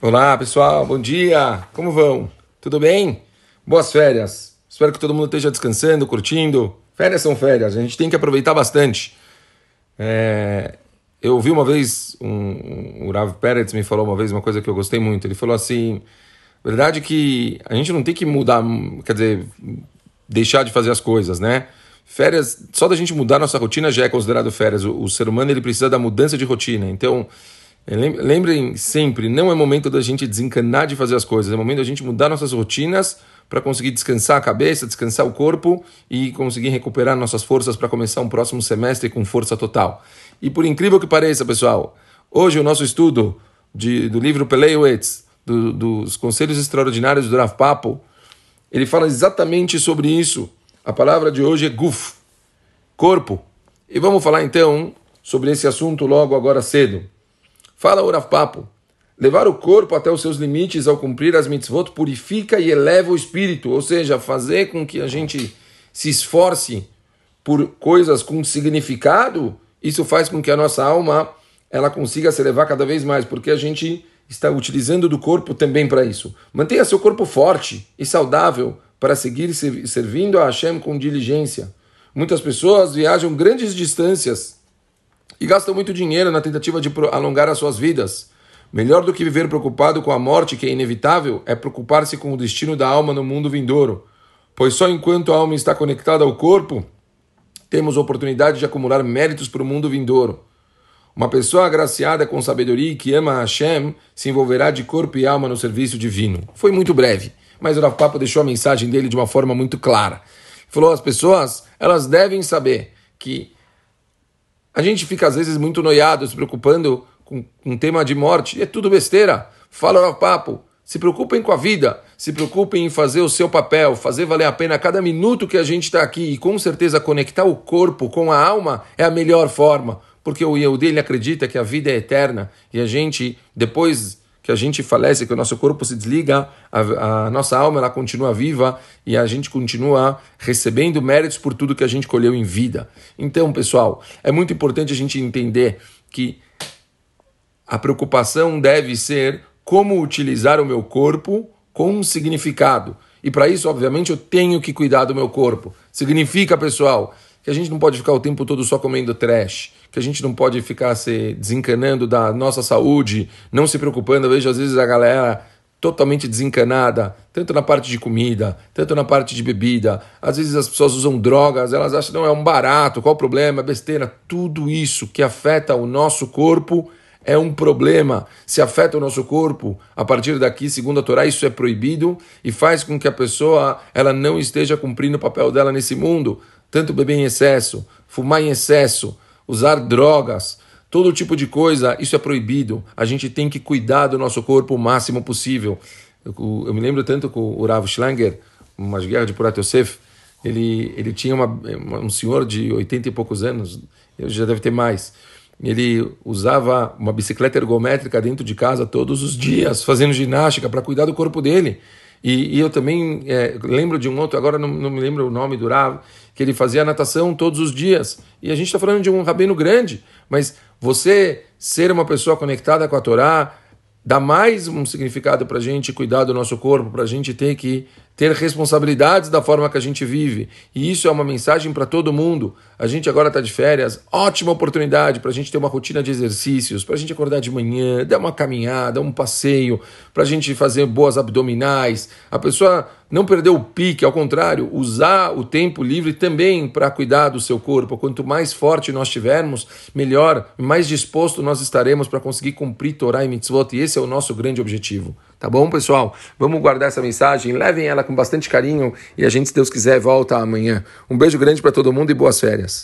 Olá pessoal, bom dia! Como vão? Tudo bem? Boas férias! Espero que todo mundo esteja descansando, curtindo. Férias são férias, a gente tem que aproveitar bastante. É... Eu ouvi uma vez, um, o Rav Peretz me falou uma vez uma coisa que eu gostei muito. Ele falou assim: verdade que a gente não tem que mudar, quer dizer, deixar de fazer as coisas, né? Férias, só da gente mudar nossa rotina já é considerado férias. O, o ser humano ele precisa da mudança de rotina. Então, Lembrem sempre, não é momento da gente desencanar de fazer as coisas, é momento da gente mudar nossas rotinas para conseguir descansar a cabeça, descansar o corpo e conseguir recuperar nossas forças para começar um próximo semestre com força total. E por incrível que pareça, pessoal, hoje o nosso estudo de, do livro Peleuetz, do, dos Conselhos Extraordinários do Rav Papo, ele fala exatamente sobre isso. A palavra de hoje é guf, corpo. E vamos falar então sobre esse assunto logo agora cedo. Fala Urav Papo. Levar o corpo até os seus limites ao cumprir as mitzvot purifica e eleva o espírito, ou seja, fazer com que a gente se esforce por coisas com significado, isso faz com que a nossa alma ela consiga se elevar cada vez mais, porque a gente está utilizando do corpo também para isso. Mantenha seu corpo forte e saudável para seguir servindo a Hashem com diligência. Muitas pessoas viajam grandes distâncias e gastam muito dinheiro na tentativa de alongar as suas vidas. Melhor do que viver preocupado com a morte, que é inevitável, é preocupar-se com o destino da alma no mundo vindouro. Pois só enquanto a alma está conectada ao corpo, temos oportunidade de acumular méritos para o mundo vindouro. Uma pessoa agraciada com sabedoria e que ama Hashem se envolverá de corpo e alma no serviço divino. Foi muito breve, mas o Rav Papa deixou a mensagem dele de uma forma muito clara. Falou: as pessoas elas devem saber que a gente fica às vezes muito noiado, se preocupando com um tema de morte. É tudo besteira. Fala o papo. Se preocupem com a vida, se preocupem em fazer o seu papel, fazer valer a pena cada minuto que a gente está aqui e com certeza conectar o corpo com a alma é a melhor forma, porque o Yehudi ele acredita que a vida é eterna e a gente, depois que a gente falece, que o nosso corpo se desliga, a, a, nossa alma ela continua viva e a gente continua recebendo méritos por tudo que a gente colheu em vida. Então, pessoal, é muito importante a gente entender que a preocupação deve ser como utilizar o meu corpo com um significado. E para isso, obviamente, eu tenho que cuidar do meu corpo. Significa, pessoal, que a gente não pode ficar o tempo todo só comendo trash, que a gente não pode ficar se desencanando da nossa saúde, não se preocupando. Eu vejo às vezes a galera totalmente desencanada, tanto na parte de comida, tanto na parte de bebida. Às vezes as pessoas usam drogas, elas acham não é um barato, qual o problema, é besteira. Tudo isso que afeta o nosso corpo é um problema. Se afeta o nosso corpo, a partir daqui, segundo a Torá, isso é proibido e faz com que a pessoa ela não esteja cumprindo o papel dela nesse mundo tanto beber em excesso, fumar em excesso, usar drogas, todo tipo de coisa, isso é proibido. A gente tem que cuidar do nosso corpo o máximo possível. Eu, eu me lembro tanto com o Rav Schlanger, uma guerra de Purat Yosef, ele, ele tinha uma, um senhor de 80 e poucos anos, ele já deve ter mais. Ele usava uma bicicleta ergométrica dentro de casa todos os dias, fazendo ginástica para cuidar do corpo dele. E, e eu também é, lembro de um outro, agora não, não, me lembro o nome do Rav, que ele fazia natação todos os dias. E a gente está falando de um rabino grande, mas você ser uma pessoa conectada com a Torá dá mais um significado para a gente cuidar do nosso corpo, para a gente ter que ter responsabilidades da forma que a gente vive. E isso é uma mensagem para todo mundo. A gente agora está de férias, ótima oportunidade para a gente ter uma rotina de exercícios, para a gente acordar de manhã, dar uma caminhada, um passeio, para a gente fazer boas abdominais. A pessoa não perder o pique, ao contrário, usar o tempo livre também para cuidar do seu corpo. Quanto mais forte nós tivermos, melhor, mais disposto nós estaremos para conseguir cumprir Torá e Mitzvot. E esse é o nosso grande objetivo. Tá bom, pessoal? Vamos guardar essa mensagem, levem ela com bastante carinho e a gente, se Deus quiser, volta amanhã. Um beijo grande para todo mundo e boas férias.